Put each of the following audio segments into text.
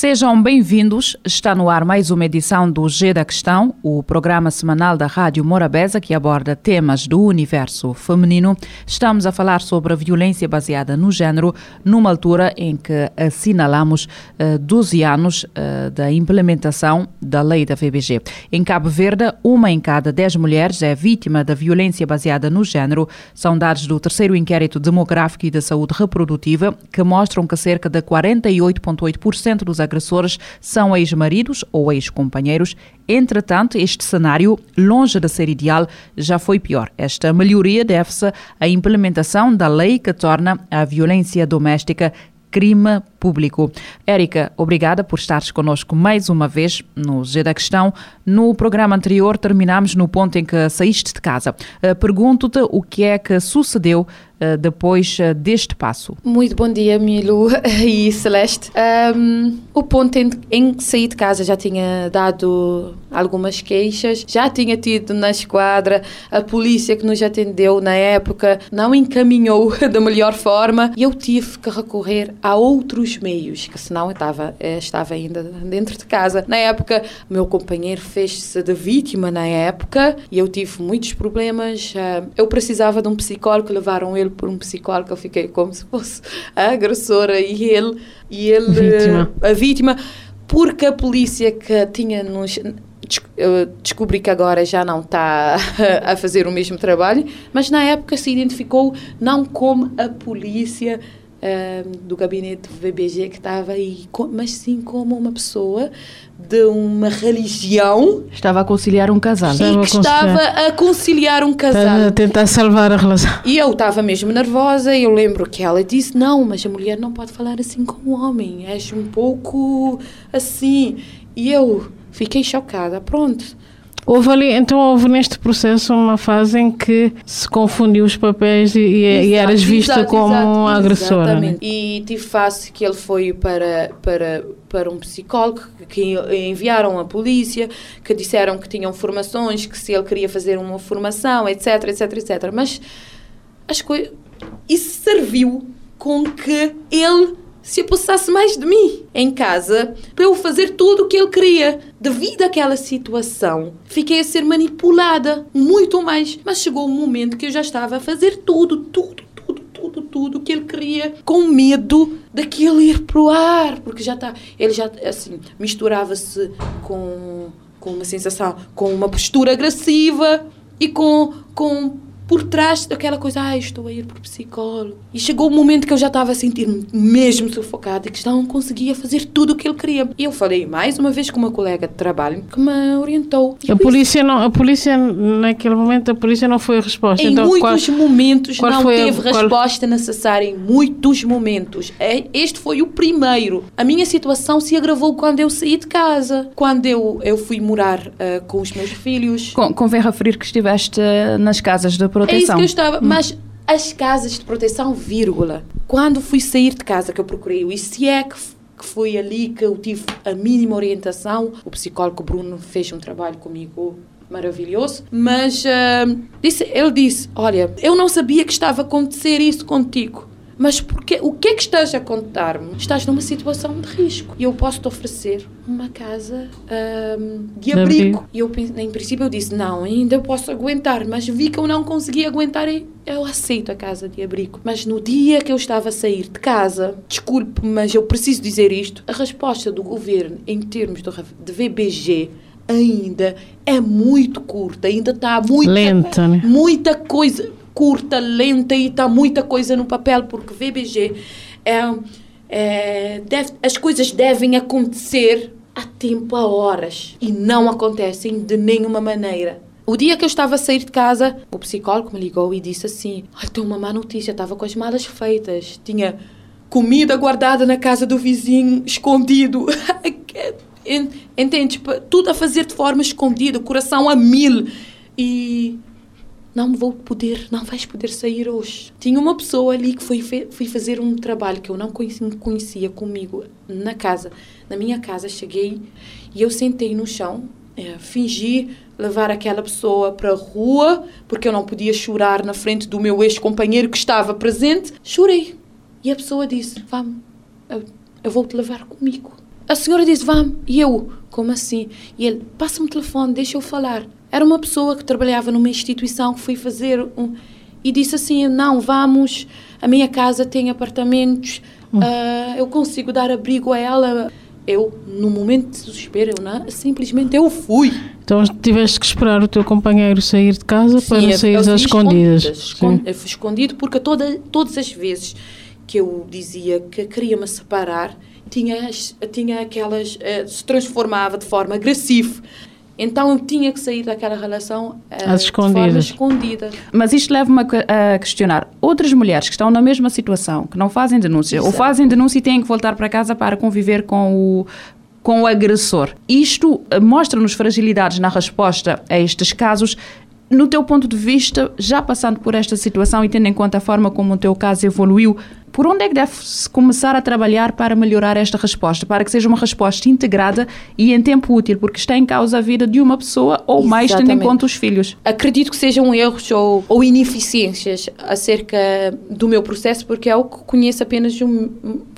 Sejam bem-vindos. Está no ar mais uma edição do G da Questão, o programa semanal da Rádio Morabeza que aborda temas do universo feminino. Estamos a falar sobre a violência baseada no género, numa altura em que assinalamos uh, 12 anos uh, da implementação da lei da VBG. Em Cabo Verde, uma em cada 10 mulheres é vítima da violência baseada no género. São dados do terceiro inquérito demográfico e da saúde reprodutiva que mostram que cerca de 48,8% dos agressores são ex-maridos ou ex-companheiros. Entretanto, este cenário, longe de ser ideal, já foi pior. Esta melhoria deve-se à implementação da lei que torna a violência doméstica crime público. Érica, obrigada por estares connosco mais uma vez no G da Questão. No programa anterior terminamos no ponto em que saíste de casa. Uh, Pergunto-te o que é que sucedeu uh, depois uh, deste passo. Muito bom dia, Milo e Celeste. Um, o ponto em, em que saí de casa já tinha dado algumas queixas, já tinha tido na esquadra, a polícia que nos atendeu na época não encaminhou da melhor forma e eu tive que recorrer a outros meios, que senão eu estava, eu estava ainda dentro de casa. Na época, meu companheiro fez-se de vítima na época e eu tive muitos problemas. Eu precisava de um psicólogo, levaram ele por um psicólogo, eu fiquei como se fosse a agressora e ele, e ele Vítima. a vítima, porque a polícia que tinha nos descobri que agora já não está a fazer o mesmo trabalho, mas na época se identificou não como a polícia um, do gabinete VBG que estava aí, mas sim como uma pessoa de uma religião. Estava a conciliar um casal. E que estava a conciliar um casal. Estava a tentar salvar a relação. E eu estava mesmo nervosa e eu lembro que ela disse, não, mas a mulher não pode falar assim com o homem, és um pouco assim. E eu fiquei chocada, pronto. Houve ali, então houve neste processo uma fase em que se confundiu os papéis e, e, e eras vista exato, como exato, agressora. né? Exatamente. E tive face que ele foi para, para, para um psicólogo, que enviaram a polícia, que disseram que tinham formações, que se ele queria fazer uma formação, etc, etc, etc. Mas as coisas... Isso serviu com que ele se apossasse mais de mim em casa para eu fazer tudo o que ele queria. Devido àquela situação, fiquei a ser manipulada muito mais. Mas chegou um momento que eu já estava a fazer tudo, tudo, tudo, tudo, tudo o que ele queria, com medo daquilo ir pro ar, porque já está. Ele já, assim, misturava-se com, com uma sensação, com uma postura agressiva e com. com por trás daquela coisa, ah, estou a ir por psicólogo. E chegou o momento que eu já estava a sentir-me mesmo sufocada e que já não conseguia fazer tudo o que ele queria. E eu falei mais uma vez com uma colega de trabalho que me orientou. A polícia, não, a polícia, naquele momento, a polícia não foi a resposta. Em então, muitos qual, momentos qual não foi a- teve qual- resposta necessária. Em muitos momentos. É, Este foi o primeiro. A minha situação se agravou quando eu saí de casa. Quando eu, eu fui morar ah, com os meus filhos. Com- Convém referir que estiveste eh, nas casas de proteção. É isso que eu estava. Mas as casas de proteção, vírgula. Quando fui sair de casa que eu procurei, e se é que, foi ali que eu tive a mínima orientação, o psicólogo Bruno fez um trabalho comigo maravilhoso, mas ah, disse, ele disse, olha, eu não sabia que estava a acontecer isso contigo. Mas porque, o que é que estás a contar-me? Estás numa situação de risco. E eu posso te oferecer uma casa ahm, de abrigo. E eu, em princípio, eu disse: não, ainda posso aguentar. Mas vi que eu não conseguia aguentar e eu aceito a casa de abrigo. Mas no dia que eu estava a sair de casa, desculpe, mas eu preciso dizer isto: a resposta do governo em termos do, de VBG ainda é muito curta, ainda está muito Lenta, né? muita coisa curta, lenta e está muita coisa no papel, porque VBG é, é, deve- as coisas devem acontecer a tempo, a horas, e não acontecem de nenhuma maneira. O dia que eu estava a sair de casa, o psicólogo me ligou e disse assim: Ai, tem uma má notícia, estava com as malas feitas, tinha comida guardada na casa do vizinho, escondido. En- Entende? Tudo a fazer de forma escondida, coração a mil. E não vou poder, não vais poder sair hoje. Tinha uma pessoa ali que foi, foi fazer um trabalho que eu não conhecia, conhecia comigo na casa. Na minha casa, cheguei e eu sentei no chão, é, fingi levar aquela pessoa para a rua, porque eu não podia chorar na frente do meu ex-companheiro que estava presente. Chorei. E a pessoa disse: Vamos, eu, eu vou te levar comigo. A senhora disse: Vamos. E eu: Como assim? E ele: Passa-me o telefone, deixa eu falar. Era uma pessoa que trabalhava numa instituição que fui fazer um. E disse assim: Não, vamos, a minha casa tem apartamentos, hum. uh, eu consigo dar abrigo a ela. Eu, no momento de desespero, eu não, simplesmente eu fui. Então tiveste que esperar o teu companheiro sair de casa Sim, para sair às escondidas. escondidas. Eu fui escondido porque toda, todas as vezes que eu dizia que queria me separar, tinha, tinha aquelas. Uh, se transformava de forma agressiva. Então eu tinha que sair daquela relação uh, de forma escondida. Mas isto leva-me a, questionar outras mulheres que estão na mesma situação, que não fazem denúncia, Exato. ou fazem denúncia e têm que voltar para casa para conviver com o, com o agressor. Isto eh, mostra-nos fragilidades na resposta a estes casos. No teu ponto de vista, já passando por esta situação e tendo em conta a forma como o teu caso evoluiu, por onde é que deve-se começar a trabalhar para melhorar esta resposta? Para que seja uma resposta integrada e em tempo útil, porque está em causa a vida de uma pessoa ou Exatamente. mais, tendo em conta os filhos. Acredito que sejam erros ou, ou ineficiências acerca do meu processo, porque é o que conheço apenas de um.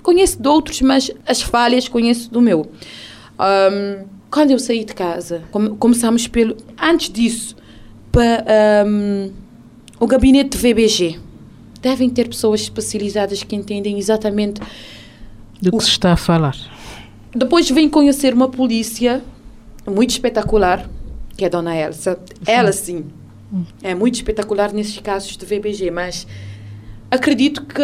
Conheço de outros, mas as falhas conheço do meu. Um, quando eu saí de casa, começamos pelo. Antes disso, para um, o gabinete de VBG devem ter pessoas especializadas que entendem exatamente do que o... se está a falar. Depois vem conhecer uma polícia muito espetacular, que é a Dona Elsa. Ela sim, é muito espetacular nesses casos de VBG, mas acredito que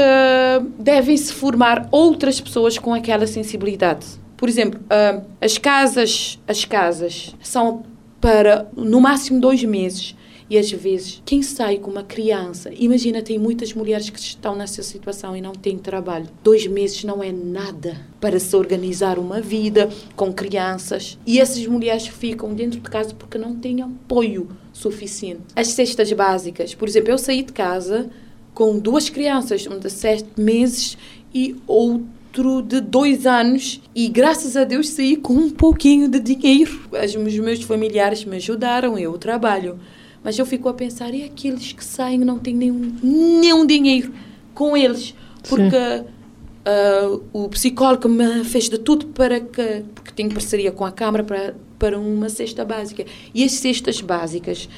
devem se formar outras pessoas com aquela sensibilidade. Por exemplo, uh, as casas, as casas são para no máximo dois meses e às vezes, quem sai com uma criança, imagina, tem muitas mulheres que estão nessa situação e não têm trabalho. Dois meses não é nada para se organizar uma vida com crianças. E essas mulheres ficam dentro de casa porque não têm apoio suficiente. As cestas básicas, por exemplo, eu saí de casa com duas crianças, um de sete meses e outro de dois anos e graças a Deus saí com um pouquinho de dinheiro. Os meus familiares me ajudaram, eu trabalho. Mas eu fico a pensar, e aqueles que saem não têm nenhum, nenhum dinheiro com eles? Porque uh, o psicólogo me fez de tudo para que, porque tenho parceria com a Câmara para, para uma cesta básica. E as cestas básicas,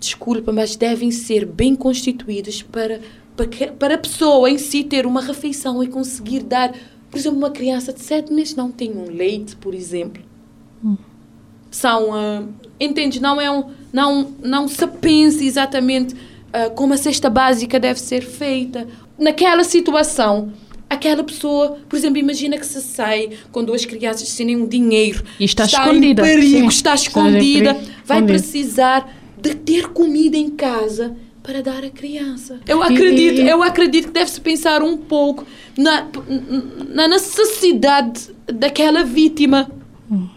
desculpa, mas devem ser bem constituídas para, para, que, para a pessoa em si ter uma refeição e conseguir dar. Por exemplo, uma criança de 7 meses não tem um leite, por exemplo. Hum. São. Uh, entende? Não é um não, não se pensa exatamente uh, como a cesta básica deve ser feita. Naquela situação, aquela pessoa, por exemplo, imagina que se sai com duas crianças sem nenhum dinheiro. E está, está escondida. Em perigo, está escondida, vai precisar de ter comida em casa para dar à criança. Eu acredito, e, e, eu acredito que deve-se pensar um pouco na, na necessidade daquela vítima. Hum.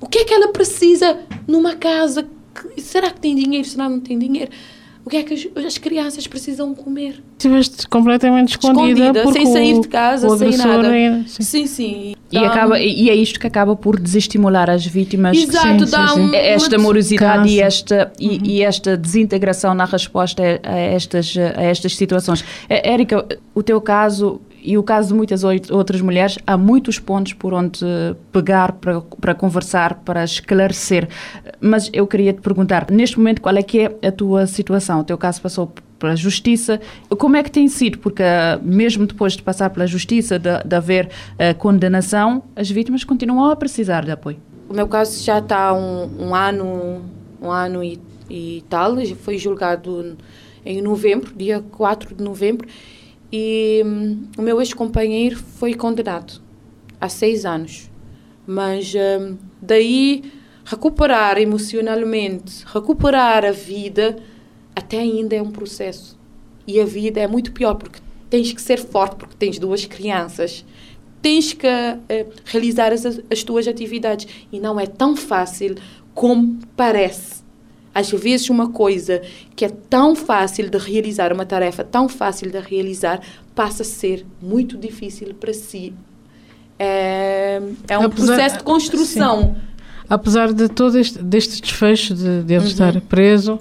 O que é que ela precisa numa casa será que tem dinheiro? Será que não tem dinheiro? O que é que as, as crianças precisam comer? Estiveste completamente escondida, escondida sem sair de casa, sem nada. É, sim, sim. sim. E, acaba, e é isto que acaba por desestimular as vítimas. Exato, sim, dá sim, um, esta morosidade e esta, e, uhum. e, esta desintegração na resposta a estas, a estas situações. Eh, Érica, o teu caso e o caso de muitas outras mulheres, há muitos pontos por onde pegar para, para conversar, para esclarecer. Mas eu queria te perguntar, neste momento, qual é que é a tua situação? O teu caso passou pela justiça. Como é que tem sido? Porque uh, mesmo depois de passar pela justiça, de, de haver uh, condenação, as vítimas continuam a precisar de apoio. O meu caso já está um, um ano, um ano e, e tal, foi julgado em novembro, dia 4 de novembro, e hum, o meu ex-companheiro foi condenado a seis anos. Mas hum, daí recuperar emocionalmente, recuperar a vida, até ainda é um processo. E a vida é muito pior porque tens que ser forte porque tens duas crianças. Tens que uh, realizar as, as tuas atividades. E não é tão fácil como parece. Às vezes, uma coisa que é tão fácil de realizar, uma tarefa tão fácil de realizar, passa a ser muito difícil para si. É, é um Apesar- processo de construção. Apesar de todo este deste desfecho de, de ele estar preso,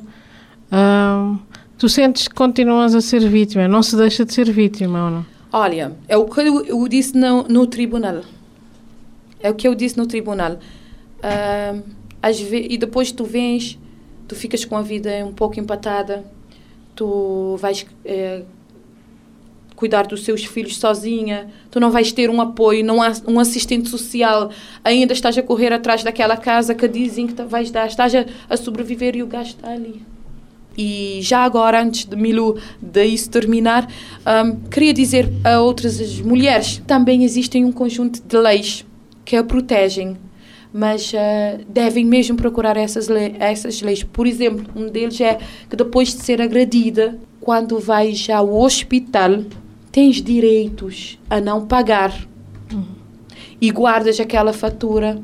ah, tu sentes que continuas a ser vítima, não se deixa de ser vítima ou não? Olha, é o que eu, eu disse no, no tribunal. É o que eu disse no tribunal. Ah, às e depois tu vens, tu ficas com a vida um pouco empatada, tu vais eh, cuidar dos seus filhos sozinha, tu não vais ter um apoio, não há um assistente social, ainda estás a correr atrás daquela casa que dizem que vais dar, estás a, a sobreviver e o gajo está ali. E já agora, antes de Milu, de isso terminar, ahm, queria dizer a outras mulheres, também existem um conjunto de leis que a protegem, mas ah, devem mesmo procurar essas, le essas leis. Por exemplo, um deles é que depois de ser agredida, quando vais ao hospital, tens direitos a não pagar. E guardas aquela fatura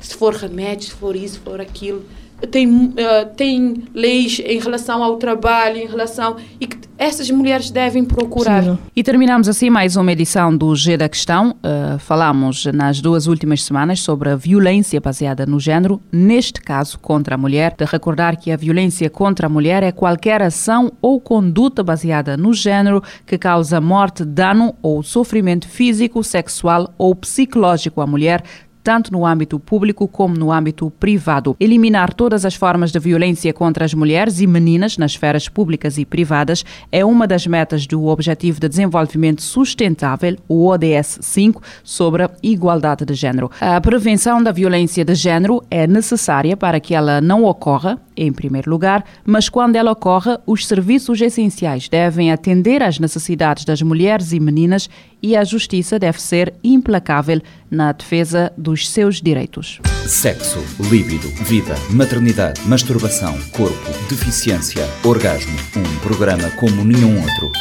se for remédio, se for isso, se for aquilo. Tem, eh, tem leis em relação ao trabalho, em relação. e que essas mulheres devem procurar. Sim. E terminamos assim mais uma edição do G da Questão. Uh, falamos nas duas últimas semanas sobre a violência baseada no género, neste caso contra a mulher. De recordar que a violência contra a mulher é qualquer ação ou conduta baseada no género que causa morte, dano ou sofrimento físico, sexual ou psicológico à mulher tanto no âmbito público como no âmbito privado. Eliminar todas as formas de violência contra as mulheres e meninas nas esferas públicas e privadas é uma das metas do Objetivo de Desenvolvimento Sustentável, o ODS 5, sobre a igualdade de género. A prevenção da violência de género é necessária para que ela não ocorra, em primeiro lugar, mas quando ela ocorre, os serviços essenciais devem atender às necessidades das mulheres e meninas e a justiça deve ser implacável na defesa dos seus direitos. Sexo, líbido, vida, maternidade, masturbação, corpo, deficiência, orgasmo. Um programa como nenhum outro.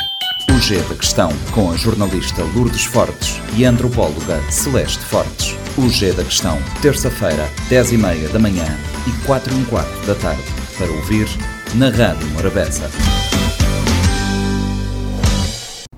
O G da Questão, com a jornalista Lourdes Fortes e a antropóloga Celeste Fortes. O G da Questão, terça-feira, 10 e meia da manhã e 4 e um quarto da tarde. Para ouvir na Rádio Morabeza.